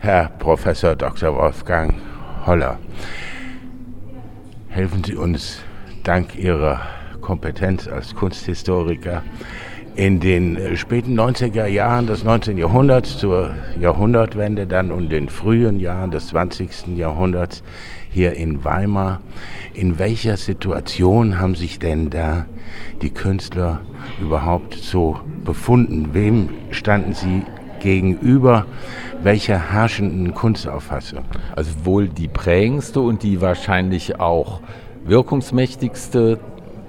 Herr Professor Dr. Wolfgang Holler, helfen Sie uns dank Ihrer Kompetenz als Kunsthistoriker in den späten 90er Jahren des 19. Jahrhunderts zur Jahrhundertwende, dann und den frühen Jahren des 20. Jahrhunderts hier in Weimar. In welcher Situation haben sich denn da die Künstler überhaupt so befunden? Wem standen sie gegenüber? Welcher herrschenden Kunstauffassung? Also wohl die prägendste und die wahrscheinlich auch wirkungsmächtigste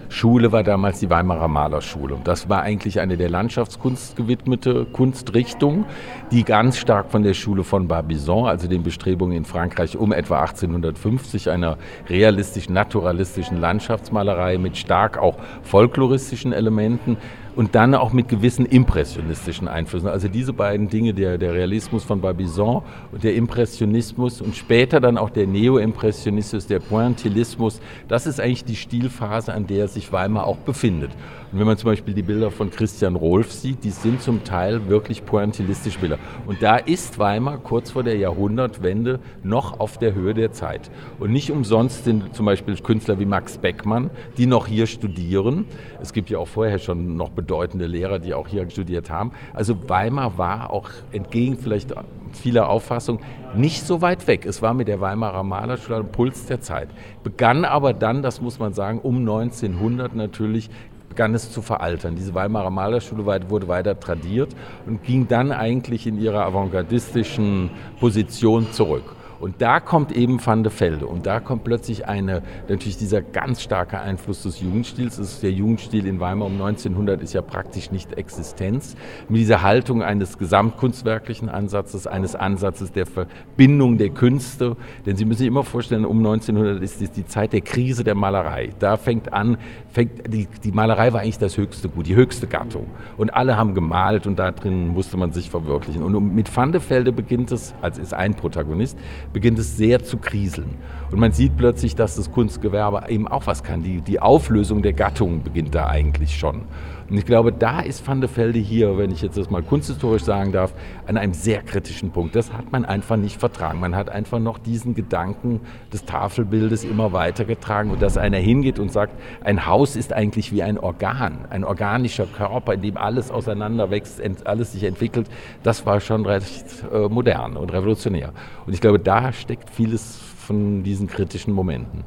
Schule war damals die Weimarer Malerschule. Das war eigentlich eine der Landschaftskunst gewidmete Kunstrichtung, die ganz stark von der Schule von Barbizon, also den Bestrebungen in Frankreich um etwa 1850, einer realistischen, naturalistischen Landschaftsmalerei mit stark auch folkloristischen Elementen, und dann auch mit gewissen impressionistischen Einflüssen. Also diese beiden Dinge, der, der Realismus von Barbizon und der Impressionismus und später dann auch der Neo-Impressionismus, der Pointillismus, das ist eigentlich die Stilphase, an der sich Weimar auch befindet. Und wenn man zum Beispiel die Bilder von Christian Rolf sieht, die sind zum Teil wirklich pointillistische Bilder. Und da ist Weimar kurz vor der Jahrhundertwende noch auf der Höhe der Zeit. Und nicht umsonst sind zum Beispiel Künstler wie Max Beckmann, die noch hier studieren. Es gibt ja auch vorher schon noch bedeutende Lehrer, die auch hier studiert haben. Also Weimar war auch entgegen vielleicht vieler Auffassung nicht so weit weg. Es war mit der Weimarer Malerschule ein Puls der Zeit. Begann aber dann, das muss man sagen, um 1900 natürlich begann es zu veraltern. Diese Weimarer Malerschule wurde weiter tradiert und ging dann eigentlich in ihrer avantgardistischen Position zurück. Und da kommt eben Van de Velde und da kommt plötzlich eine, natürlich dieser ganz starke Einfluss des Jugendstils. Ist der Jugendstil in Weimar um 1900 ist ja praktisch nicht Existenz. Mit dieser Haltung eines gesamtkunstwerklichen Ansatzes, eines Ansatzes der Verbindung der Künste. Denn Sie müssen sich immer vorstellen, um 1900 ist die Zeit der Krise der Malerei. Da fängt an, fängt, die, die Malerei war eigentlich das höchste Gut, die höchste Gattung. Und alle haben gemalt und da drin musste man sich verwirklichen. Und mit Van de Velde beginnt es, als ist ein Protagonist, beginnt es sehr zu kriseln. Und man sieht plötzlich, dass das Kunstgewerbe eben auch was kann. Die, die Auflösung der Gattungen beginnt da eigentlich schon. Und ich glaube, da ist Van de Velde hier, wenn ich jetzt das mal kunsthistorisch sagen darf, an einem sehr kritischen Punkt. Das hat man einfach nicht vertragen. Man hat einfach noch diesen Gedanken des Tafelbildes immer weitergetragen und dass einer hingeht und sagt, ein Haus ist eigentlich wie ein Organ, ein organischer Körper, in dem alles auseinanderwächst, alles sich entwickelt. Das war schon recht äh, modern und revolutionär. Und ich glaube, da steckt vieles von diesen kritischen Momenten.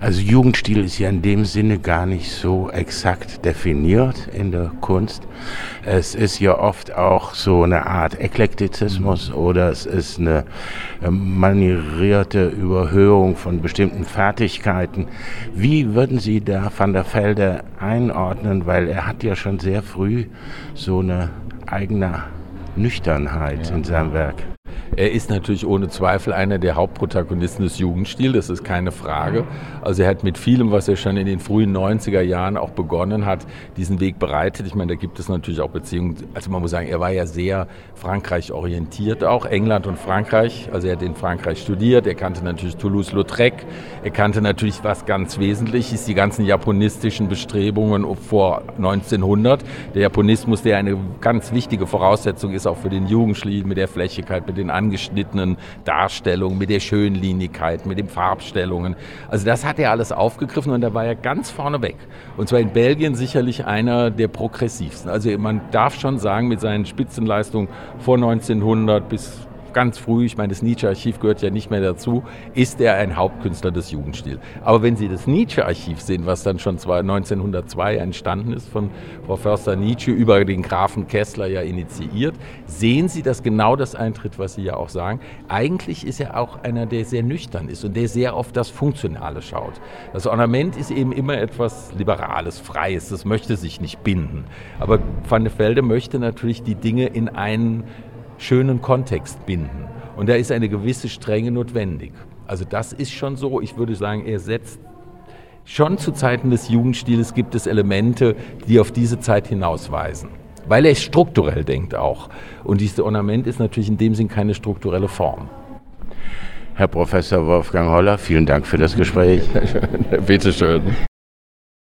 Also Jugendstil ist ja in dem Sinne gar nicht so exakt definiert in der Kunst. Es ist ja oft auch so eine Art Eklektizismus oder es ist eine ähm, manierierte Überhöhung von bestimmten Fertigkeiten. Wie würden Sie da Van der Velde einordnen? Weil er hat ja schon sehr früh so eine eigene Nüchternheit ja. in seinem Werk. Er ist natürlich ohne Zweifel einer der Hauptprotagonisten des Jugendstils, das ist keine Frage. Also er hat mit vielem, was er schon in den frühen 90er Jahren auch begonnen hat, diesen Weg bereitet. Ich meine, da gibt es natürlich auch Beziehungen, also man muss sagen, er war ja sehr Frankreich orientiert auch, England und Frankreich. Also er hat in Frankreich studiert, er kannte natürlich Toulouse-Lautrec, er kannte natürlich was ganz Wesentliches, die ganzen japonistischen Bestrebungen vor 1900. Der Japonismus, der eine ganz wichtige Voraussetzung ist auch für den Jugendstil mit der Flächigkeit, mit den angeschnittenen Darstellungen, mit der Schönlinigkeit, mit den Farbstellungen. Also das hat er alles aufgegriffen und da war er ganz vorne weg. Und zwar in Belgien sicherlich einer der progressivsten. Also man darf schon sagen, mit seinen Spitzenleistungen vor 1900 bis ganz früh, ich meine, das Nietzsche-Archiv gehört ja nicht mehr dazu, ist er ein Hauptkünstler des Jugendstils. Aber wenn Sie das Nietzsche-Archiv sehen, was dann schon 1902 entstanden ist von Frau Förster Nietzsche über den Grafen Kessler ja initiiert, sehen Sie, dass genau das eintritt, was Sie ja auch sagen. Eigentlich ist er auch einer, der sehr nüchtern ist und der sehr auf das Funktionale schaut. Das Ornament ist eben immer etwas Liberales, Freies, das möchte sich nicht binden. Aber Van de Velde möchte natürlich die Dinge in einen schönen Kontext binden. Und da ist eine gewisse Strenge notwendig. Also das ist schon so. Ich würde sagen, er setzt schon zu Zeiten des Jugendstils gibt es Elemente, die auf diese Zeit hinausweisen. Weil er strukturell denkt auch. Und dieses Ornament ist natürlich in dem Sinn keine strukturelle Form. Herr Professor Wolfgang Holler, vielen Dank für das Gespräch. Bitte schön.